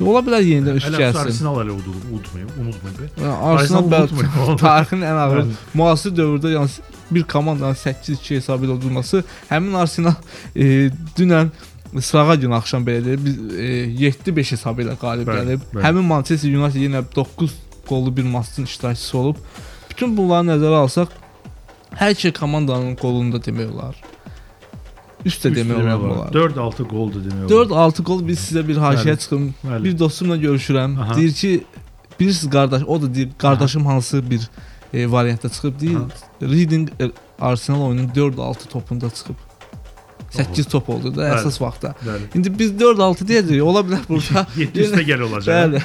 S3: Ola bilər yenidən üst
S1: Hələ
S3: gəlsin.
S1: Arsenal hələ udulub, unutmayın, unutmayın.
S3: Yəni,
S1: Arsenal
S3: Arsenal tarixin ən ağır müasir dövrdə yəni bir komandanın 8-2 hesabı ilə udulması həmin Arsenal e, dünən sırağa gün axşam belə deyək, biz e, 7-5 hesabı ilə qalib gəlib. Həmin Manchester United yenə 9 qollu bir maçın iştirakçısı olub. Bütün bunları nəzərə alsaq, hər iki komandanın qolunda demək olar. Üstə demək olar bunlar.
S1: 4-6 qoldur demək olar.
S3: 4-6 qol biz sizə bir çıxım.
S1: Bəli.
S3: Bir dostumla görüşürəm.
S1: Aha.
S3: Deyir ki, bilirsiniz qardaş, o da deyir, qardaşım hansı bir e, variantda çıxıb deyir. Reading e, Arsenal oyunun 4-6 topunda çıxıb. 8 top oldu da
S1: Bəli.
S3: əsas vaxtda.
S1: Bəli.
S3: İndi biz 4-6 deyəcəyik. Ola bilər burada.
S1: 700-də gəl olacaq.
S3: Bəli.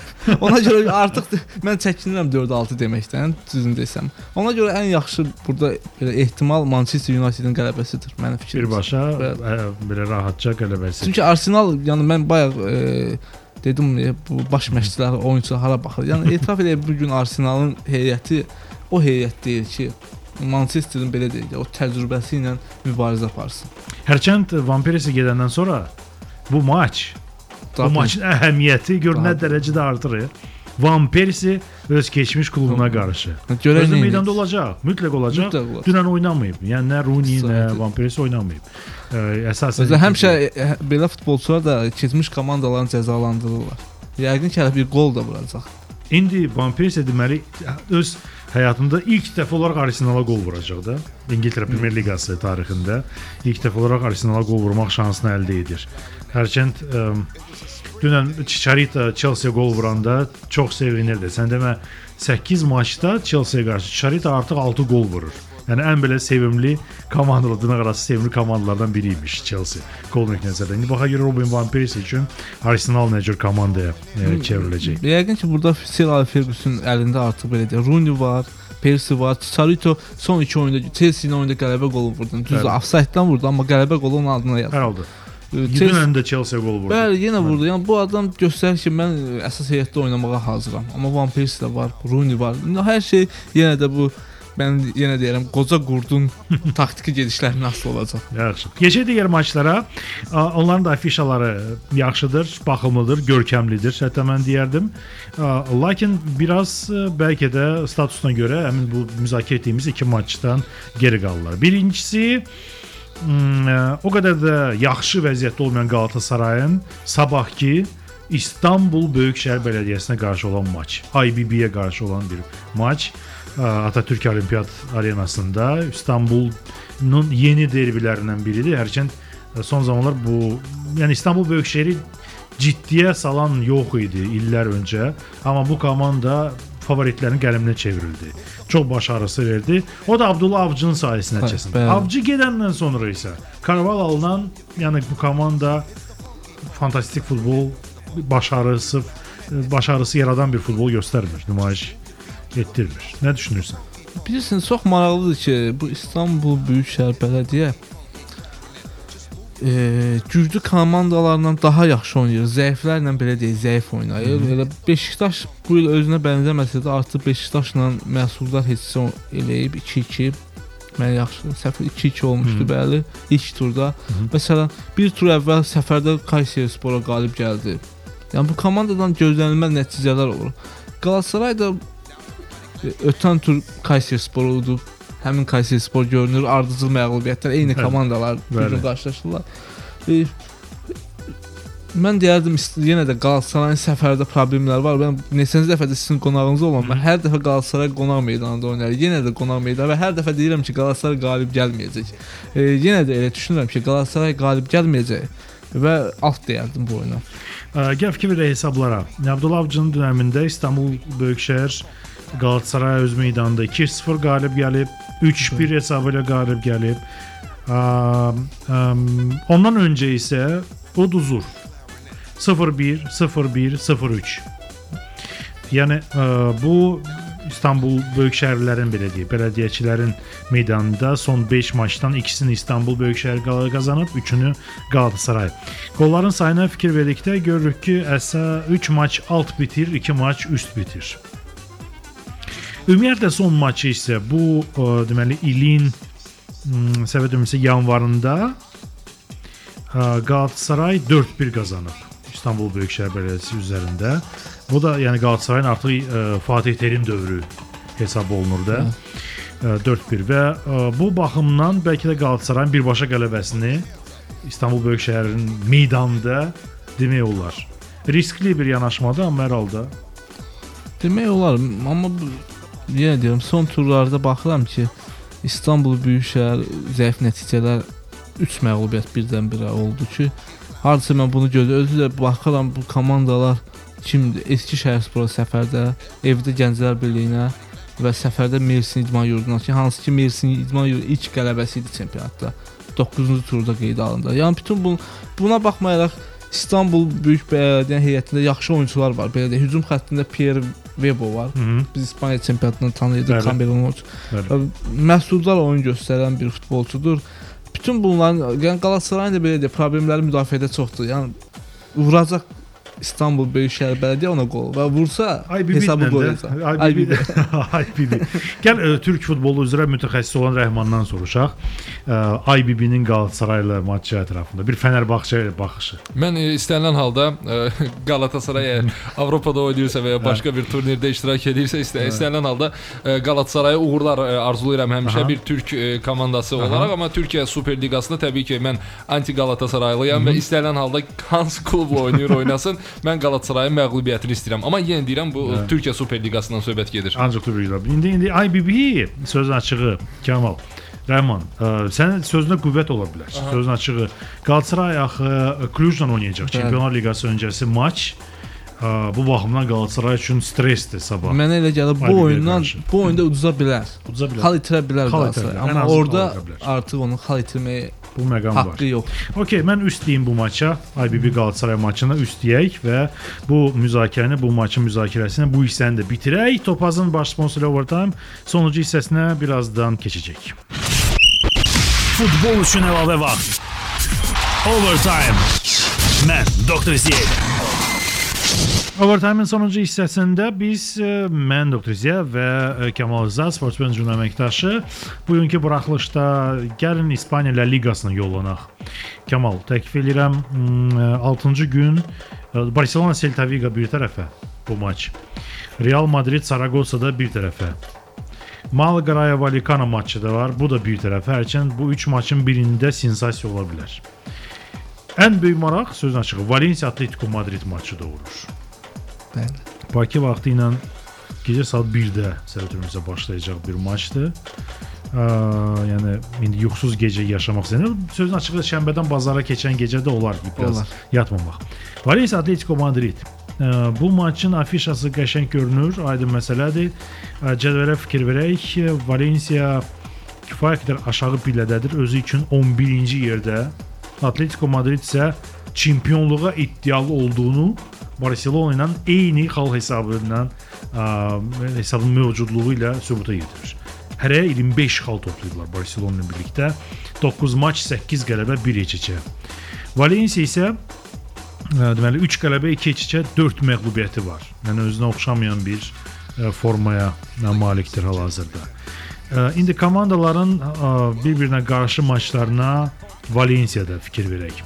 S3: Ona görə artıq mən çəkinirəm 4-6 deməkdən, düzün desəm. Ona görə ən yaxşı burada belə ehtimal Manchester United-in qələbəsidir mənim fikrimcə.
S1: Birbaşa
S3: Bəli.
S1: ə, belə rahatca qələbəsi.
S3: Çünki Arsenal, yəni mən bayaq e, dedim e, bu baş məşqçilər, oyunçular hara baxır. Yəni etiraf edək bu gün Arsenalın heyəti o heyət deyil ki, Manchesterin belə deyək də o təcrübəsi ilə mübarizə aparsın.
S1: Hərçənd Van Persie gedəndən sonra bu maç, bu
S3: Zaten
S1: maçın əhəmiyyəti gör nə dərəcədə artır. Van Persie öz keçmiş klubuna qarşı.
S3: görək nə
S1: meydanda olacaq, mütləq olacaq.
S3: Mütləq olacaq.
S1: Dünən oynamayıb. Yəni nə Rooney, nə. Van Persie oynamayıb. Ə, əsasən
S3: Özü həmişə e, belə futbolçular da keçmiş komandalarını cəzalandırırlar. Yəqin ki, hələ bir qol da vuracaq.
S1: İndi Van Persie deməli öz həyatında ilk dəfə olaraq Arsenala qol vuracaq da. İngiltərə Premyer Liqası tarixində ilk dəfə olaraq Arsenala qol vurmaq şansını əldə edir. Hərçənd ə, dünən Chicharito Chelsea qol vuranda çox sevinirdi. Sən demə 8 maçda Chelsea-yə qarşı Chicharito artıq 6 qol vurur. Yəni ən belə sevimli komandalar, dırnaq arası sevimli komandalardan biri imiş Chelsea. Qolun nəzərdə. İndi baxa görə Robin Van Persie üçün Arsenal nə cür komandaya e, çevriləcək.
S3: Yəqin ki, burada Sir Alex Ferguson əlində artıq belə deyək, Rooney var, Percy var, Chicharito son iki oyunda Chelsea ilə oyunda qələbə qolu vurdu. Düzdür, offside-dan vurdu, amma qələbə qolu onun adına yazıldı.
S1: Hər.
S3: Chelsea
S1: Dünən də Chelsea qol vurdu.
S3: Bəli, yenə vurdu. Yəni bu adam göstərir ki, mən əsas heyətdə oynamağa hazıram. Amma Van Persie də var, Rooney var. İndi hər şey yenə də bu mən yenə deyirəm, qoca qurdun taktiki gedişlərinə asılı olacaq.
S1: Yaxşı. Keçək digər maçlara. Onların da afişaları yaxşıdır, baxımlıdır, görkəmlidir. Hətta mən deyərdim. Lakin biraz ə, bəlkə də statusuna görə həmin bu müzakirə etdiyimiz iki maçdan geri qalırlar. Birincisi ə, o qədər də yaxşı vəziyyətdə olmayan Qalatasarayın sabahki İstanbul Böyükşəhər Bələdiyyəsinə qarşı olan maç, IBB-yə qarşı olan bir maç. Atatürk Olimpiyat arenasında İstanbulun yeni derbilərindən biridir. Hərçənd son zamanlar bu, yəni İstanbul Böyükşəhəri ciddiyə salan yox idi illər öncə, amma bu komanda favoritlərin qələminə çevrildi. Çox başarısı verdi. O da Abdullah Avcının sayəsində nəticəsində. Avcı gedəndən sonra isə Karval alınan, yəni bu komanda fantastik futbol başarısı başarısı yaradan bir futbol göstərmir, nümayiş etdirmir. Nə düşünürsən?
S3: Bilirsən, çox maraqlıdır ki, bu İstanbul Böyükşəhər Bələdiyyə e, güclü komandalarla daha yaxşı oynayır. Zəiflərlə belə deyək, zəif oynayır. Elə Beşiktaş bu il özünə bənzəməsə də artıq Beşiktaşla məhsuldar heçsə eləyib 2-2 Mən yaxşı səfər 2-2 olmuşdu
S1: Hı.
S3: bəli ilk turda.
S1: hı.
S3: Məsələn, bir tur əvvəl səfərdə Kayserispora qalib gəldi. Yəni bu komandadan gözlənilməz nəticələr olur. Qalatasaray da e, ötən tur Kayserisporu udub həmin Kayserispor görünür ardıcıl məğlubiyyətlər eyni komandalar gün qarşılaşırlar. E, mən deyərdim yenə də Qalatasarayın səfərdə problemləri var. Mən neçənci dəfədir sizin qonağınız olmam. Mən hər dəfə Qalatasaray qonaq meydanında oynayır. Yenə də qonaq meydanı və hər dəfə deyirəm ki, Qalatasaray qalib gəlməyəcək. E, yenə də elə düşünürəm ki, Qalatasaray qalib gəlməyəcək və alt deyərdim bu oyuna.
S1: Gəl fikir verək hesablara. Abdullah Avcı'nın dövründə İstanbul Böyükşəhər Galatasaray öz meydanında 2-0 qalib gəlib, 3-1 hesabı ilə qalib gəlib. Ondan öncə isə uduzur. 0-1, 0-1, 0-3. Yəni bu İstanbul Böyükşəhərlərin belə deyək, bələdiyyəçilərin meydanında son 5 maçdan ikisini İstanbul Böyükşəhər qala- qazanıb, 3-ünü Qalatasaray. Qolların sayına fikir verdikdə görürük ki, əsə 3 maç alt bitir, 2 maç üst bitir. Ümumiyyətlə son maçı isə bu ə, deməli ilin m, səhv etmirəmsə yanvarında ə, Qalatasaray 4-1 qazanıb İstanbul Böyükşəhər Bələdiyyəsi üzərində. Bu da yəni Qalatasarayın artıq ə, Fatih Terim dövrü hesab olunur da. Ə, 4-1 və ə, bu baxımdan bəlkə də Qalatasarayın birbaşa qələbəsini İstanbul Böyükşəhərin meydanında demək olar. Riskli bir yanaşmadır amma hər halda
S3: Demək olar, amma yenə deyirəm, son turlarda baxıram ki, İstanbul Böyükşəhər zəif nəticələr 3 məğlubiyyət birdən-birə oldu ki, hardasa mən bunu gözlə özü də baxıram bu komandalar kimdir? Eski Şəhərspor səfərdə, evdə Gənclər Birliyinə və səfərdə Mersin İdman Yurduna ki, hansı ki Mersin İdman Yurdu ilk qələbəsi idi çempionatda. 9-cu turda qeydə alındı. Yəni bütün bu buna baxmayaraq İstanbul Böyük Bələdiyyə heyətində yaxşı oyunçular var. Belə də hücum xəttində Pierre Webo var.
S1: Hı -hı.
S3: Biz İspaniya çempionatından tanıyırdıq
S1: Bəli.
S3: Cameron. Məhsuldar oyun göstərən bir futbolçudur. Bütün bunların, yəni Qalatasarayın da belə də problemləri müdafiədə çoxdur. Yəni vuracaq İstanbul Böyükşəhər Bələdiyyə ona qol və vursa
S1: IBB
S3: hesabı
S1: də-
S3: qoyacaq.
S1: IBB. IBB. Gəl ə, Türk futbolu üzrə mütəxəssis olan Rəhmandan soruşaq. Ə, IBB-nin Qalatasaray ilə matçı ətrafında bir Fənərbağçə baxışı.
S4: Mən e, istənilən halda e, Galatasaray əgər Avropada oynayırsa və ya başqa bir turnirdə iştirak edirsə, istə, istənilən halda e, Galatasaraya uğurlar e, arzulayıram həmişə
S1: Aha.
S4: bir Türk e, komandası olaraq, amma Türkiyə Super Liqasında təbii ki, mən anti Galatasaraylıyam və istənilən halda hansı klubla oynayır oynasın, mən Galatasarayın məğlubiyyətini istəyirəm. Amma yenə deyirəm bu
S1: Hə.
S4: Türkiyə Super Liqasından söhbət gedir.
S1: Ancaq klubuyla. İndi indi IBB sözün açığı Kamal Rəhman, ə, sənin sözünə qüvvət ola bilər. Sözün açığı Qalatasaray axı Clujla oynayacaq. Çempionlar Liqası öncəsi maç. Ə, bu baxımdan Qalatasaray üçün stressdir sabah.
S3: Mənə elə gəlir bu oyundan bu oyunda uduza bilər.
S1: Uduza bilər.
S3: Xal itirə bilər Qalatasaray. Amma orada artıq onun xal itirməyə
S1: Bu məqam var.
S3: haqqı yox.
S1: Okey, mən üstləyim bu maça. IBB Qalatasaray maçına üstləyək və bu müzakirəni, bu maçın müzakirəsini bu hissəni də bitirək. Topazın baş sponsoru Overtime sonuncu hissəsinə birazdan keçəcək.
S5: Futbol üçün əlavə vaxt. Overtime. Mən Doktor Ziyad.
S1: Overtime-ın sonuncu hissəsində biz e, mən Dr. Ziya və e, Kamal Zat, Sportsmen Jurnal əməkdaşı bugünkü buraxılışda gəlin İspaniya La Liqasına yollanaq. Kamal, təklif edirəm 6-cı gün e, Barcelona Celta Vigo bir tərəfə bu maç. Real Madrid Saragossa-da bir tərəfə. Malaga Rayo Vallecano maçı da var. Bu da bir tərəfə. Hərçənd bu 3 maçın birində sensasiya ola bilər. Ən böyük maraq sözün açığı Valencia Atletico Madrid maçı doğurur.
S3: Bəli.
S1: Bakı vaxtı ilə gecə saat 1-də səhvimizə başlayacaq bir maçdır. Ə, yəni indi yuxusuz gecə yaşamaq istəyirəm. Sözün açığı şənbədən bazara keçən gecə də olar ki, biraz
S3: Olar.
S1: yatmamaq. Valencia Atletico Madrid. Ə, bu maçın afişası qəşəng görünür, aydın məsələdir. Cədvələ fikir verək. Valencia kifayət qədər aşağı pillədədir. Özü üçün 11-ci yerdə. Atletico Madrid isə çempionluğa iddialı olduğunu Barselona ilə eyni xal hesabı ilə ə, hesabın mövcudluğu ilə sübuta yetirir. Hərə 25 xal toplayıblar Barselona ilə birlikdə. 9 maç, 8 qələbə, 1 heçəcə. Valencia isə ə, deməli 3 qələbə, 2 heçəcə, 4 məğlubiyyəti var. Yəni özünə oxşamayan bir ə, formaya malikdir hal-hazırda. İndi komandaların bir-birinə qarşı maçlarına Valensiyada fikir verək.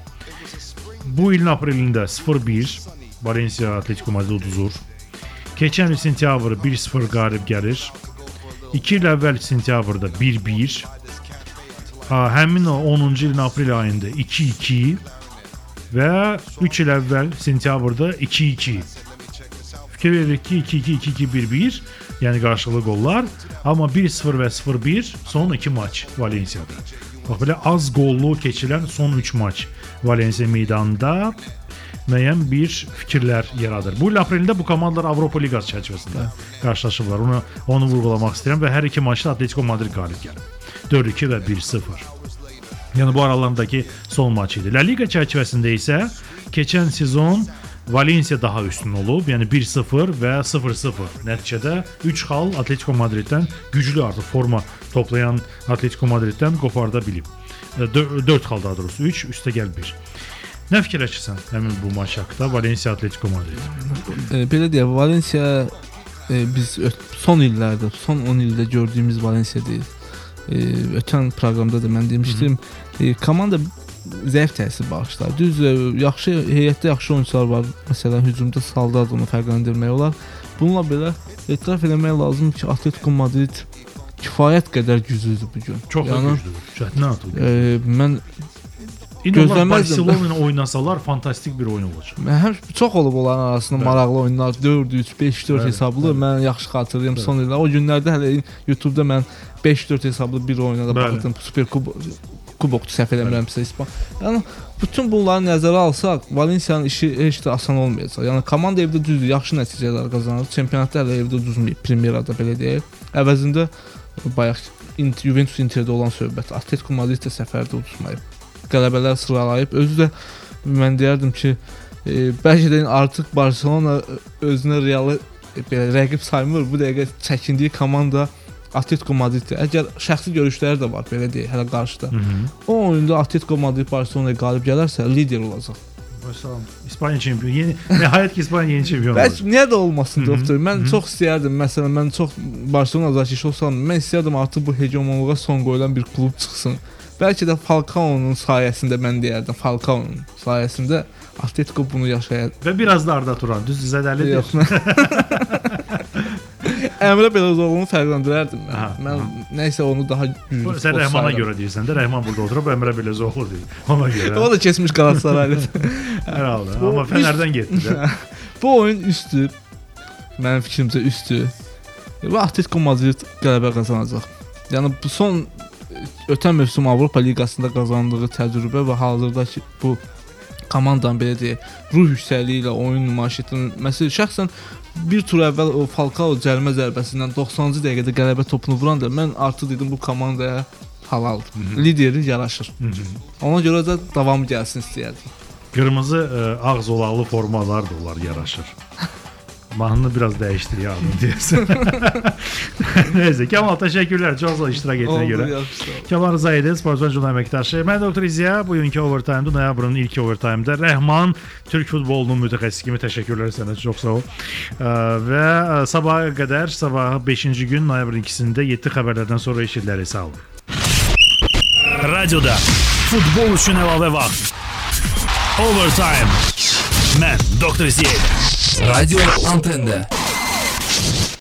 S1: Bu ilin aprelində 0-1 Valencia Atletico Madrid uduzur. Keçən il sentyabr 1-0 qalib gəlir. 2 il əvvəl sentyabrda 1-1. Ha, həmin o 10-cu ilin aprel ayında 2-2 və 3 il əvvəl sentyabrda 2-2. Fikir veririk ki 2-2 2-2 1-1, yəni qarşılıqlı qollar, amma 1-0 və 0-1 son 2 maç Valensiyada. Bax belə az qollu keçilən son 3 maç Valensiya meydanında müəyyən bir fikirlər yaradır. Bu il aprelində bu komandalar Avropa Liqası çərçivəsində qarşılaşıblar. Onu onu vurğulamaq istəyirəm və hər iki maçda Atletico Madrid qalib gəlib. 4-2 və 1-0. Yəni bu aralarındakı son maç idi. La Liga çərçivəsində isə keçən sezon Valencia daha üstün olub. Yəni 1-0 və 0-0. Nəticədə 3 xal Atletico Madriddən güclü artıq forma toplayan Atletico Madriddən qoparda bilib. 4 xal daha doğrusu 3, üstə gəl 1. Nə fikirləşirsən həmin bu maç haqqında Valencia Atletico Madrid?
S3: E, belə deyək, Valensiya e, biz son illərdə, son 10 ildə gördüyümüz Valensiya deyil. E, ötən proqramda da mən demişdim, e, komanda zəif təsir bağışlar. Düz e, yaxşı heyətdə yaxşı oyunçular var. Məsələn, hücumda Saldar onu fərqləndirmək olar. Bununla belə etiraf etmək lazım ki, Atletico Madrid kifayət qədər güclüdür bu gün.
S1: Çox
S3: Yəni,
S1: güclüdür. Çətin atıldı.
S3: E, mən
S1: İndi onlar
S3: gözləməzdim.
S1: Barcelona oynasalar fantastik bir oyun olacaq.
S3: Həm çox olub onların arasında
S1: Bəli.
S3: maraqlı oyunlar 4-3, 5-4
S1: Bəli,
S3: hesablı.
S1: bəli.
S3: Mən yaxşı xatırlayıram
S1: Bəli.
S3: son illər. O günlərdə hələ YouTube-da mən 5-4 hesablı bir oyuna da baxdım. Super Kub kubokdu səhv eləmirəmsə İspan. Yəni bütün bunları nəzərə alsaq, Valensiyanın işi heç də asan olmayacaq. Yəni komanda evdə düzdür, yaxşı nəticələr qazanır. Çempionatda hələ evdə uduzmayıb, Primerada belə deyək. Əvəzində bayaq Juventus Interdə olan söhbət, Atletico Madrid də səfərdə uduzmayıb. Qələbələr sıralayıb. Özü də mən deyərdim ki, e, bəlkə də artıq Barselona özünə realı e, belə rəqib saymır. Bu dəqiqə çəkindiyi komanda Atletico Madriddir. Əgər şəxsi görüşləri də var, belə deyək, hələ qarşıda.
S1: Hı -hı.
S3: O oyunda Atletico Madrid Barselonaya qalib gələrsə, lider olacaq.
S1: Başlayalım. İspanya çempionu. Yeni nəhayət ki İspanya yeni çempion olacaq.
S3: Bəs niyə də olmasın
S1: Hı -hı,
S3: doktor? Mən
S1: hı -hı.
S3: çox istəyərdim. Məsələn, mən çox Barselona azarkeşi olsam, mən istəyərdim artıq bu hegemonluğa son qoyulan bir klub çıxsın. Bəlkə də Falcao'nun sayəsində mən deyərdim, Falcao'nun sayəsində Atletico bunu yaşayar.
S1: Və biraz da Arda Turan. Düz zədəlidir.
S3: Yox, Əmrə Belözoğlu'nu fərqləndirərdim mən.
S1: Aha,
S3: mən
S1: aha.
S3: nəysə onu daha güclü.
S1: Sən Rəhmana görə deyirsən də, Rəhman burada oturub Əmrə Belözoğlu deyir. Ona görə.
S3: O da keçmiş Qalatasaraylı.
S1: Hər halda. Amma Fənərdən getdi də.
S3: Bu oyun üstü. Mənim fikrimcə üstü. Və Atletico Madrid qələbə qazanacaq. Yəni bu son ötən mövsüm Avropa Liqasında qazandığı təcrübə və hazırdakı bu komandanın belə deyək, ruh yüksəkliyi ilə oyun nümayiş etdirməsi şəxsən bir tur əvvəl o Falcao cərimə zərbəsindən 90-cı dəqiqədə qələbə topunu vuranda mən artıq dedim bu komandaya halaldır. Lideri yaraşır.
S1: Hı -hı.
S3: Ona görə də davam gəlsin istəyərdim.
S1: Qırmızı ə, ağ zolaqlı formalar da onlar yaraşır. Mahnını biraz dəyişdir ya deyəsən. Nəysə, Kamal təşəkkürlər çox sağ ol iştirak etdiyinə görə.
S3: yaxşı. sağ ol.
S1: Kamal Rzayev, Sportman jurnal əməkdaşı. Mən Doktor İziya bugünkü overtime-da noyabrın ilk overtime-da Rəhman Türk futbolunun mütəxəssisi kimi təşəkkürlər sənə çox sağ ol. Ə, Və ə, sabaha qədər, sabah 5-ci gün noyabrın 2-sində 7 xəbərlərdən sonra eşidilərək sağ olun.
S5: Radioda futbol üçün əlavə vaxt. Overtime. Mən Doktor Ziyev.
S2: Radio Antende.